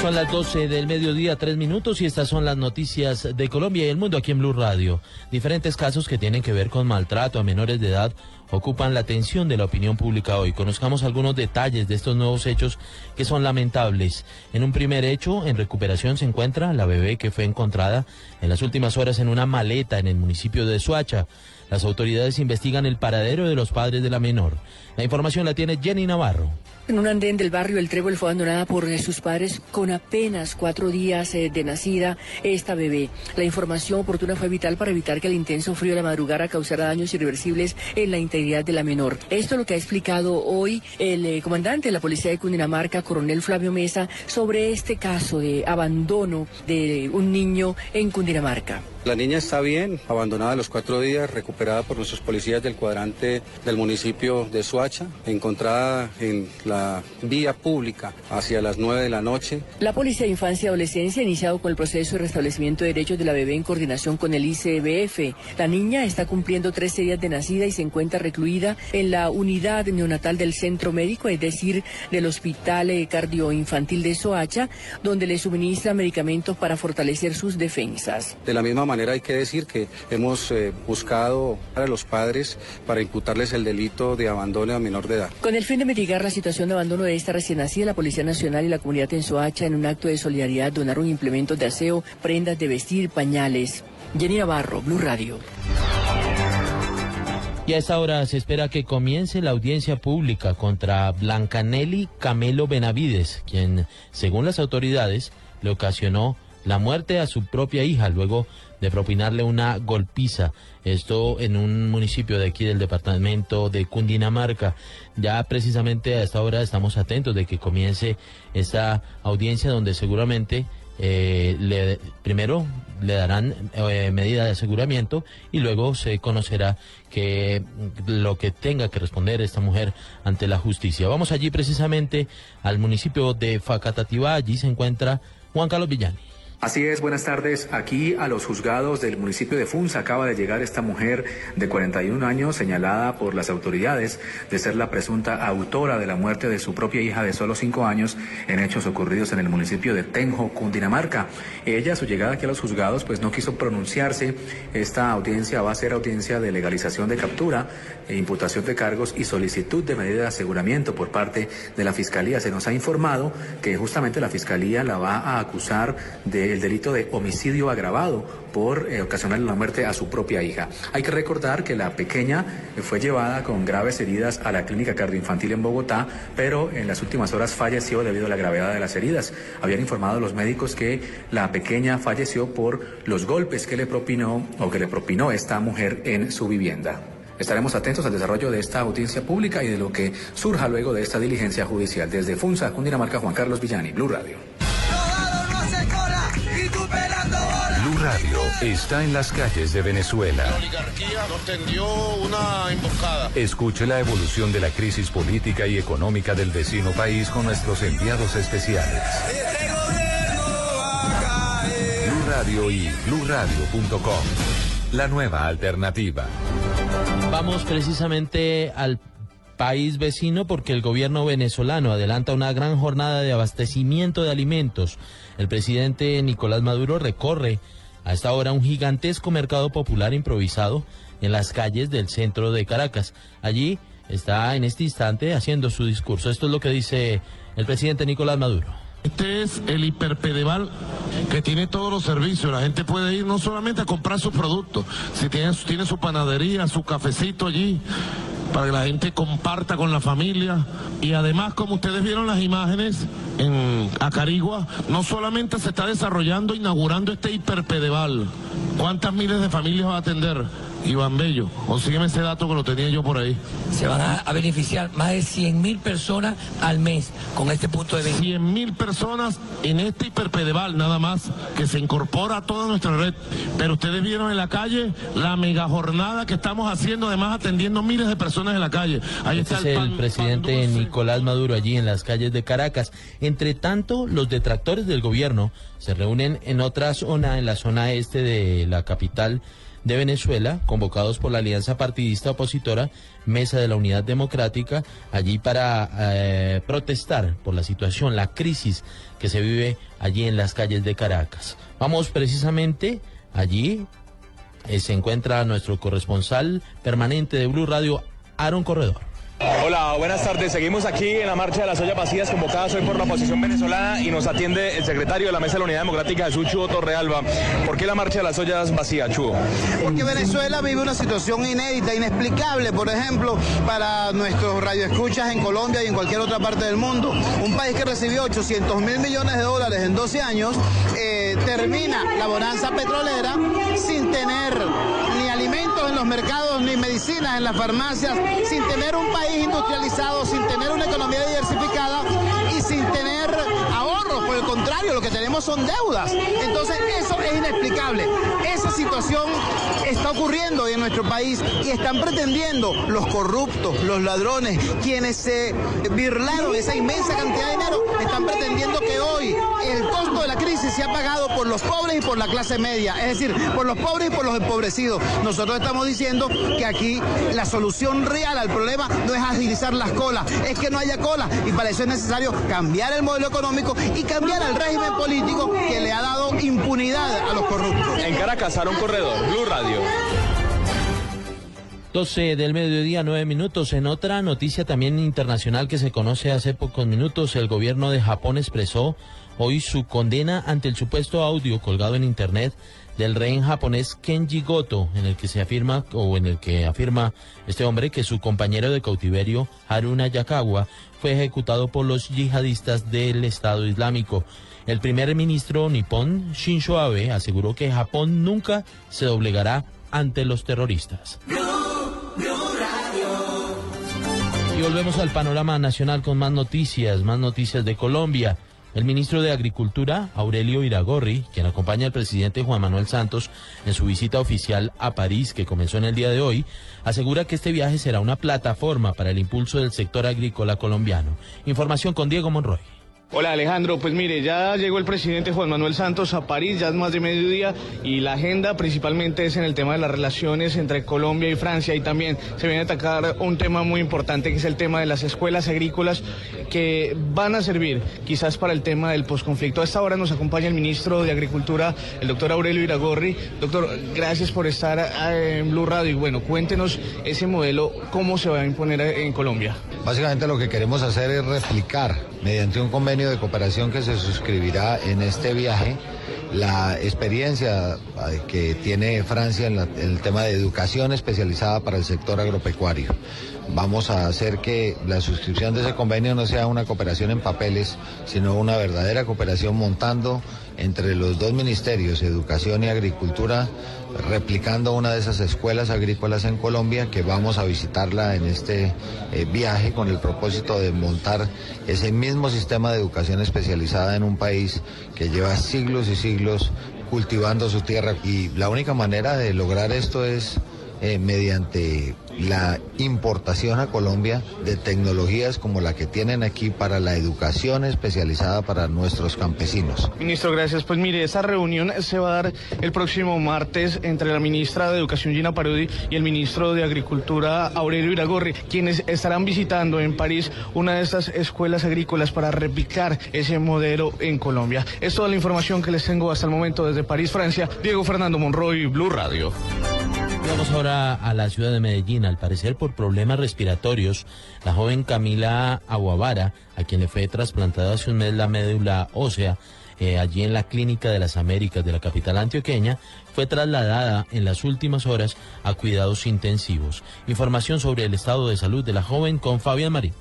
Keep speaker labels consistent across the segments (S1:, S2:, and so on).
S1: Son las 12 del mediodía, tres minutos, y estas son las noticias de Colombia y el mundo aquí en Blue Radio. Diferentes casos que tienen que ver con maltrato a menores de edad ocupan la atención de la opinión pública hoy. Conozcamos algunos detalles de estos nuevos hechos que son lamentables. En un primer hecho, en recuperación se encuentra la bebé que fue encontrada en las últimas horas en una maleta en el municipio de Suacha. Las autoridades investigan el paradero de los padres de la menor. La información la tiene Jenny Navarro.
S2: En un andén del barrio El Trébol fue abandonada por eh, sus padres con apenas cuatro días eh, de nacida esta bebé. La información oportuna fue vital para evitar que el intenso frío de la madrugada causara daños irreversibles en la integridad de la menor. Esto es lo que ha explicado hoy el eh, comandante de la Policía de Cundinamarca, coronel Flavio Mesa, sobre este caso de abandono de un niño en Cundinamarca.
S3: La niña está bien, abandonada a los cuatro días, recuperada por nuestros policías del cuadrante del municipio de Suacha, encontrada en la vía pública hacia las nueve de la noche.
S2: La Policía de Infancia y Adolescencia ha iniciado con el proceso de restablecimiento de derechos de la bebé en coordinación con el ICBF. La niña está cumpliendo 13 días de nacida y se encuentra recluida en la unidad neonatal del centro médico, es decir, del Hospital eh, Cardioinfantil de Soacha, donde le suministra medicamentos para fortalecer sus defensas.
S3: De la misma manera hay que decir que hemos eh, buscado a los padres para imputarles el delito de abandono a menor de edad.
S2: Con el fin de mitigar la situación abandono de esta recién nacida, la Policía Nacional y la comunidad en Soacha, en un acto de solidaridad, donaron implementos de aseo, prendas de vestir, pañales. Jenny Navarro, Blue Radio.
S1: Y a esta hora se espera que comience la audiencia pública contra Blancanelli Camelo Benavides, quien, según las autoridades, le ocasionó la muerte a su propia hija luego de propinarle una golpiza. Esto en un municipio de aquí del departamento de Cundinamarca. Ya precisamente a esta hora estamos atentos de que comience esta audiencia donde seguramente eh, le, primero le darán eh, medida de aseguramiento y luego se conocerá que lo que tenga que responder esta mujer ante la justicia. Vamos allí precisamente al municipio de Facatativá, allí se encuentra Juan Carlos Villani.
S4: Así es, buenas tardes. Aquí a los juzgados del municipio de Funza acaba de llegar esta mujer de 41 años señalada por las autoridades de ser la presunta autora de la muerte de su propia hija de solo 5 años en hechos ocurridos en el municipio de Tenjo, Cundinamarca. Ella, a su llegada aquí a los juzgados, pues no quiso pronunciarse. Esta audiencia va a ser audiencia de legalización de captura, e imputación de cargos y solicitud de medida de aseguramiento por parte de la Fiscalía. Se nos ha informado que justamente la Fiscalía la va a acusar de el delito de homicidio agravado por eh, ocasionar la muerte a su propia hija. Hay que recordar que la pequeña eh, fue llevada con graves heridas a la clínica cardioinfantil en Bogotá, pero en las últimas horas falleció debido a la gravedad de las heridas. Habían informado los médicos que la pequeña falleció por los golpes que le propinó o que le propinó esta mujer en su vivienda. Estaremos atentos al desarrollo de esta audiencia pública y de lo que surja luego de esta diligencia judicial. Desde Funza, Cundinamarca, Juan Carlos Villani, Blue Radio.
S5: Radio está en las calles de Venezuela.
S6: La oligarquía nos tendió una emboscada.
S5: Escuche la evolución de la crisis política y económica del vecino país con nuestros enviados especiales.
S6: Este gobierno va a caer.
S5: Blue Radio y bluradio.com. La nueva alternativa.
S1: Vamos precisamente al país vecino porque el gobierno venezolano adelanta una gran jornada de abastecimiento de alimentos. El presidente Nicolás Maduro recorre a esta hora un gigantesco mercado popular improvisado en las calles del centro de Caracas. Allí está en este instante haciendo su discurso. Esto es lo que dice el presidente Nicolás Maduro.
S7: Este es el hiperpedeval que tiene todos los servicios. La gente puede ir no solamente a comprar sus productos, si tiene, tiene su panadería, su cafecito allí, para que la gente comparta con la familia. Y además, como ustedes vieron las imágenes en Acarigua, no solamente se está desarrollando, inaugurando este hiperpedeval. ¿Cuántas miles de familias va a atender? Iván Bello, consígueme ese dato que lo tenía yo por ahí.
S8: Se van a, a beneficiar más de 100 mil personas al mes con este punto de venta.
S7: 100 mil personas en este hiperpedeval nada más que se incorpora a toda nuestra red. Pero ustedes vieron en la calle la mega jornada que estamos haciendo, además atendiendo miles de personas en la calle. Ahí
S1: Este
S7: está
S1: es
S7: el,
S1: el
S7: pan-
S1: presidente
S7: pan dulce.
S1: Nicolás Maduro allí en las calles de Caracas. Entre tanto, los detractores del gobierno se reúnen en otra zona, en la zona este de la capital de Venezuela, convocados por la alianza partidista opositora Mesa de la Unidad Democrática, allí para eh, protestar por la situación, la crisis que se vive allí en las calles de Caracas. Vamos precisamente allí, eh, se encuentra nuestro corresponsal permanente de Blue Radio, Aaron Corredor.
S9: Hola, buenas tardes. Seguimos aquí en la marcha de las ollas vacías convocadas hoy por la oposición venezolana y nos atiende el secretario de la Mesa de la Unidad Democrática, Jesús Chuo Torrealba. ¿Por qué la marcha de las ollas vacías, Chuo?
S10: Porque Venezuela vive una situación inédita, inexplicable, por ejemplo, para nuestros radioescuchas en Colombia y en cualquier otra parte del mundo. Un país que recibió 800 mil millones de dólares en 12 años, eh, termina la bonanza petrolera sin tener ni los mercados, ni medicinas en las farmacias, sin tener un país industrializado, sin tener una economía diversificada y sin tener ahorros. Por el contrario, lo que tenemos son deudas. Entonces, eso es inexplicable. Esa situación está ocurriendo en nuestro país y están pretendiendo los corruptos, los ladrones, quienes se birlaron esa inmensa cantidad de dinero, están pretendiendo que hoy el costo de la crisis se ha pagado por los pobres y por la clase media, es decir, por los pobres y por los empobrecidos. Nosotros estamos diciendo que aquí la solución real al problema no es agilizar las colas, es que no haya cola y para eso es necesario cambiar el modelo económico y cambiar el régimen político que le ha dado impunidad a los corruptos.
S9: En Caracas, Aaron Corredor, Blue Radio.
S1: 12 del mediodía, 9 minutos. En otra noticia también internacional que se conoce hace pocos minutos, el gobierno de Japón expresó hoy su condena ante el supuesto audio colgado en internet del rey japonés Kenji Goto, en el que se afirma o en el que afirma este hombre que su compañero de cautiverio Haruna Yakawa fue ejecutado por los yihadistas del Estado Islámico. El primer ministro nipón Shinzo Abe aseguró que Japón nunca se doblegará ante los terroristas. Y volvemos al panorama nacional con más noticias, más noticias de Colombia. El ministro de Agricultura, Aurelio Iragorri, quien acompaña al presidente Juan Manuel Santos en su visita oficial a París que comenzó en el día de hoy, asegura que este viaje será una plataforma para el impulso del sector agrícola colombiano. Información con Diego Monroy.
S11: Hola Alejandro, pues mire, ya llegó el presidente Juan Manuel Santos a París, ya es más de mediodía y la agenda principalmente es en el tema de las relaciones entre Colombia y Francia y también se viene a atacar un tema muy importante que es el tema de las escuelas agrícolas que van a servir quizás para el tema del posconflicto. A esta hora nos acompaña el ministro de Agricultura, el doctor Aurelio Iragorri. Doctor, gracias por estar eh, en Blue Radio y bueno, cuéntenos ese modelo, cómo se va a imponer en Colombia.
S12: Básicamente lo que queremos hacer es replicar mediante un convenio de cooperación que se suscribirá en este viaje la experiencia que tiene Francia en, el tema de educación especializada para el sector agropecuario. Vamos a hacer que la suscripción de ese convenio no sea una cooperación en papeles, sino una verdadera cooperación montando entre los dos ministerios, Educación y Agricultura, replicando una de esas escuelas agrícolas en Colombia, que vamos a visitarla en este eh, viaje con el propósito de montar ese mismo sistema de educación especializada en un país que lleva siglos y siglos cultivando su tierra. Y la única manera de lograr esto es eh, mediante la importación a Colombia de tecnologías como la que tienen aquí para la educación especializada para nuestros campesinos.
S11: Ministro, gracias. Pues mire, esta reunión se va a dar el próximo martes entre la ministra de Educación Gina Parodi y el ministro de Agricultura Aurelio Iragorri, quienes estarán visitando en París una de estas escuelas agrícolas para replicar ese modelo en Colombia. Es toda la información que les tengo hasta el momento desde París, Francia. Diego Fernando Monroy, Blue Radio.
S1: Vamos ahora a la ciudad de Medellín. Al parecer, por problemas respiratorios, la joven Camila Aguavara, a quien le fue trasplantada hace un mes la médula ósea, eh, allí en la Clínica de las Américas de la capital antioqueña, fue trasladada en las últimas horas a cuidados intensivos. Información sobre el estado de salud de la joven con Fabián Marín.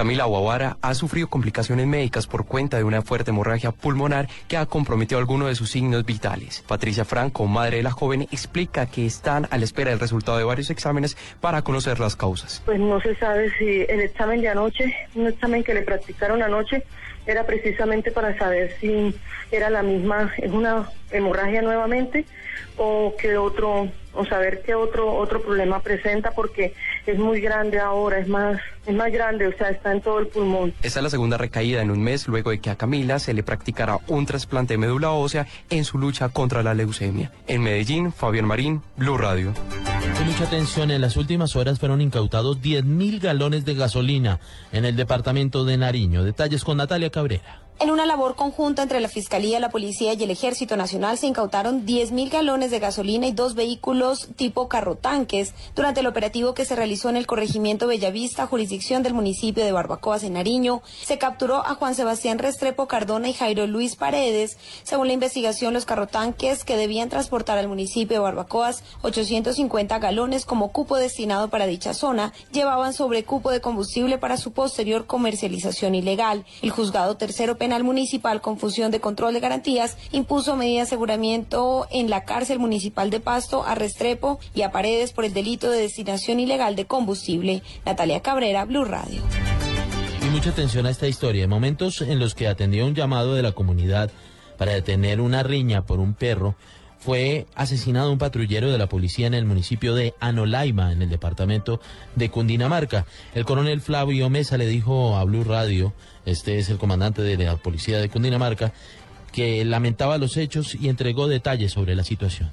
S13: Camila Guavara ha sufrido complicaciones médicas por cuenta de una fuerte hemorragia pulmonar que ha comprometido algunos de sus signos vitales. Patricia Franco, madre de la joven, explica que están a la espera del resultado de varios exámenes para conocer las causas.
S14: Pues no se sabe si el examen de anoche, un examen que le practicaron anoche, era precisamente para saber si era la misma, es una hemorragia nuevamente o qué otro, o saber qué otro otro problema presenta porque es muy grande ahora, es más es más grande, o sea, está en todo el pulmón.
S13: Esta es la segunda recaída en un mes luego de que a Camila se le practicara un trasplante de médula ósea en su lucha contra la leucemia. En Medellín, Fabián Marín, Blue Radio.
S1: Con mucha atención, en las últimas horas fueron incautados 10.000 galones de gasolina en el departamento de Nariño. Detalles con Natalia Cabrera.
S15: En una labor conjunta entre la Fiscalía, la Policía y el Ejército Nacional se incautaron 10.000 galones de gasolina y dos vehículos tipo carrotanques durante el operativo que se realizó en el corregimiento Bellavista, jurisdicción del municipio de Barbacoas en Nariño. Se capturó a Juan Sebastián Restrepo Cardona y Jairo Luis Paredes. Según la investigación, los carrotanques que debían transportar al municipio de Barbacoas 850 galones como cupo destinado para dicha zona llevaban sobrecupo de combustible para su posterior comercialización ilegal. El juzgado tercero penal Municipal con función de control de garantías impuso medida de aseguramiento en la cárcel municipal de Pasto a Restrepo y a Paredes por el delito de destinación ilegal de combustible. Natalia Cabrera, Blue Radio.
S1: Y mucha atención a esta historia. En momentos en los que atendió un llamado de la comunidad para detener una riña por un perro, fue asesinado un patrullero de la policía en el municipio de Anolaima, en el departamento de Cundinamarca. El coronel Flavio Mesa le dijo a Blue Radio, este es el comandante de la policía de Cundinamarca, que lamentaba los hechos y entregó detalles sobre la situación.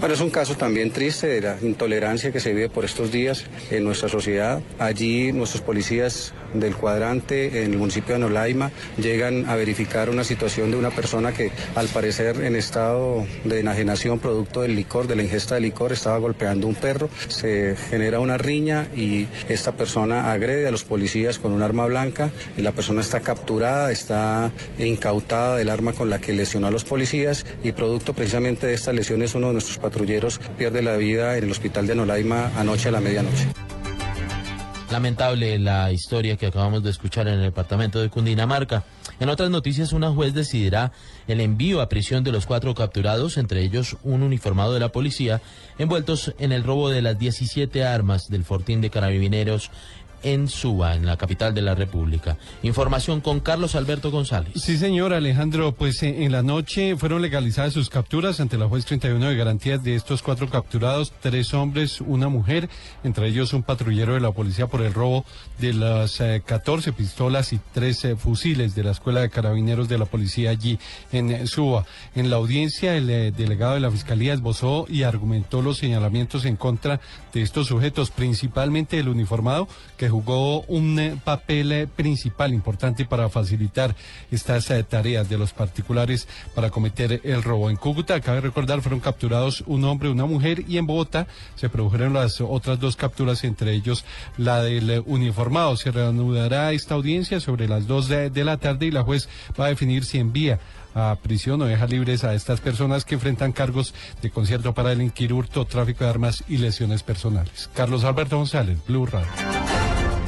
S3: Bueno, es un caso también triste de la intolerancia que se vive por estos días en nuestra sociedad. Allí nuestros policías del cuadrante en el municipio de Anolaima llegan a verificar una situación de una persona que al parecer en estado de enajenación producto del licor, de la ingesta de licor, estaba golpeando un perro. Se genera una riña y esta persona agrede a los policías con un arma blanca la persona está capturada, está incautada del arma con la que lesionó a los policías y producto precisamente de estas lesiones uno de nuestros patrulleros pierde la vida en el hospital de Anolaima anoche a la medianoche.
S1: Lamentable la historia que acabamos de escuchar en el departamento de Cundinamarca. En otras noticias, una juez decidirá el envío a prisión de los cuatro capturados, entre ellos un uniformado de la policía, envueltos en el robo de las 17 armas del Fortín de Carabineros en Suba, en la capital de la República. Información con Carlos Alberto González.
S16: Sí, señor Alejandro, pues eh, en la noche fueron legalizadas sus capturas ante la juez 31 de garantías de estos cuatro capturados, tres hombres, una mujer, entre ellos un patrullero de la policía por el robo de las 14 pistolas y 13 fusiles de la Escuela de Carabineros de la Policía allí en Suba. En la audiencia, el eh, delegado de la Fiscalía esbozó y argumentó los señalamientos en contra de estos sujetos, principalmente el uniformado, que jugó un eh, papel eh, principal importante para facilitar estas eh, tareas de los particulares para cometer el robo. En Cúcuta, cabe recordar, fueron capturados un hombre, una mujer y en Bogotá se produjeron las otras dos capturas, entre ellos la del uniformado. Se reanudará esta audiencia sobre las dos de, de la tarde y la juez va a definir si envía a prisión o deja libres a estas personas que enfrentan cargos de concierto para delinquir hurto, tráfico de armas y lesiones personales. Carlos Alberto González, Blue Radio.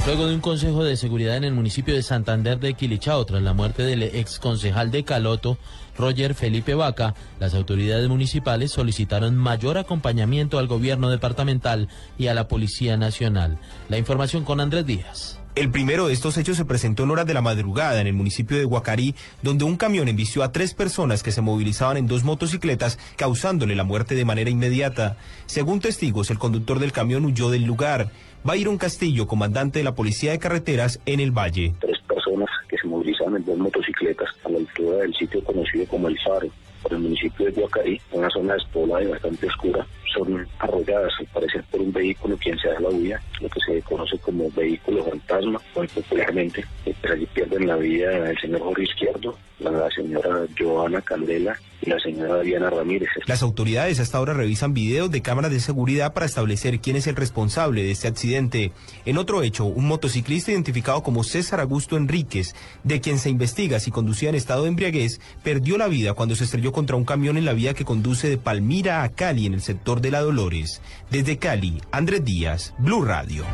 S1: Luego de un consejo de seguridad en el municipio de Santander de Quilichao tras la muerte del ex concejal de Caloto, Roger Felipe Vaca, las autoridades municipales solicitaron mayor acompañamiento al gobierno departamental y a la Policía Nacional. La información con Andrés Díaz.
S17: El primero de estos hechos se presentó en horas de la madrugada en el municipio de Guacarí, donde un camión embistió a tres personas que se movilizaban en dos motocicletas, causándole la muerte de manera inmediata. Según testigos, el conductor del camión huyó del lugar. Byron Castillo, comandante de la Policía de Carreteras en el Valle.
S18: Tres personas que se movilizaban en dos motocicletas a la altura del sitio conocido como El Faro, por el municipio de Guacarí, una zona despoblada y bastante oscura, son arrolladas al parecer por un vehículo quien se da la huida, lo que se conoce como vehículo fantasma, muy popularmente. Y pues allí pierden la vida el señor Jorge Izquierdo, la señora Joana Candela y la señora Diana Ramírez.
S17: Las autoridades hasta ahora revisan videos de cámaras de seguridad para establecer quién es el responsable de este accidente. En otro hecho, un motociclista identificado como César Augusto Enríquez, de quien se investiga si conducía en estado de embriaguez, perdió la vida cuando se estrelló contra un camión en la vía que conduce de Palmira a Cali en el sector de La Dolores. Desde Cali, Andrés Díaz, Blue Radio.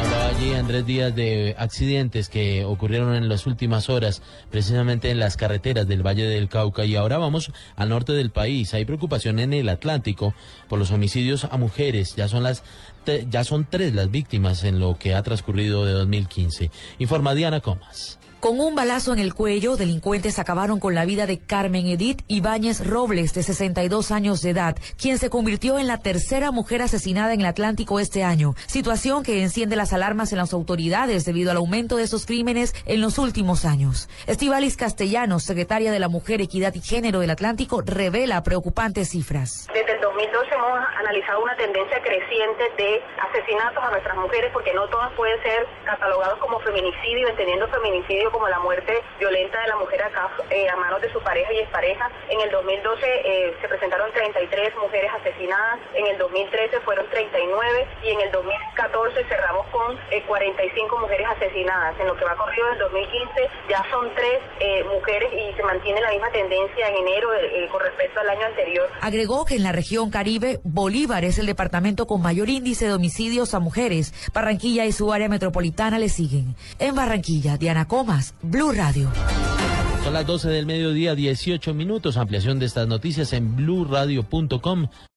S1: Hablaba allí Andrés Díaz de accidentes que ocurrieron en las últimas horas, precisamente en las carreteras del Valle del Cauca. Y ahora vamos al norte del país. Hay preocupación en el Atlántico por los homicidios a mujeres. Ya son las ya son tres las víctimas en lo que ha transcurrido de 2015. Informa Diana Comas.
S19: Con un balazo en el cuello, delincuentes acabaron con la vida de Carmen Edith Ibáñez Robles, de 62 años de edad, quien se convirtió en la tercera mujer asesinada en el Atlántico este año, situación que enciende las alarmas en las autoridades debido al aumento de esos crímenes en los últimos años. Estivalis Castellanos, secretaria de la Mujer, Equidad y Género del Atlántico, revela preocupantes cifras.
S20: Desde el 2012 hemos analizado una tendencia creciente de asesinatos a nuestras mujeres porque no todas pueden ser catalogados como feminicidio, entendiendo feminicidio como la muerte violenta de la mujer a, eh, a manos de su pareja y expareja. En el 2012 eh, se presentaron 33 mujeres asesinadas, en el 2013 fueron 39 y en el 2014 cerramos con eh, 45 mujeres asesinadas. En lo que va corrido del 2015 ya son tres eh, mujeres y se mantiene la misma tendencia en enero eh, con respecto al año anterior.
S19: Agregó que en la región Caribe, Bolívar es el departamento con mayor índice de homicidios a mujeres. Barranquilla y su área metropolitana le siguen. En Barranquilla, Diana Comas, Blue Radio.
S1: Son las 12 del mediodía, 18 minutos. Ampliación de estas noticias en blurradio.com.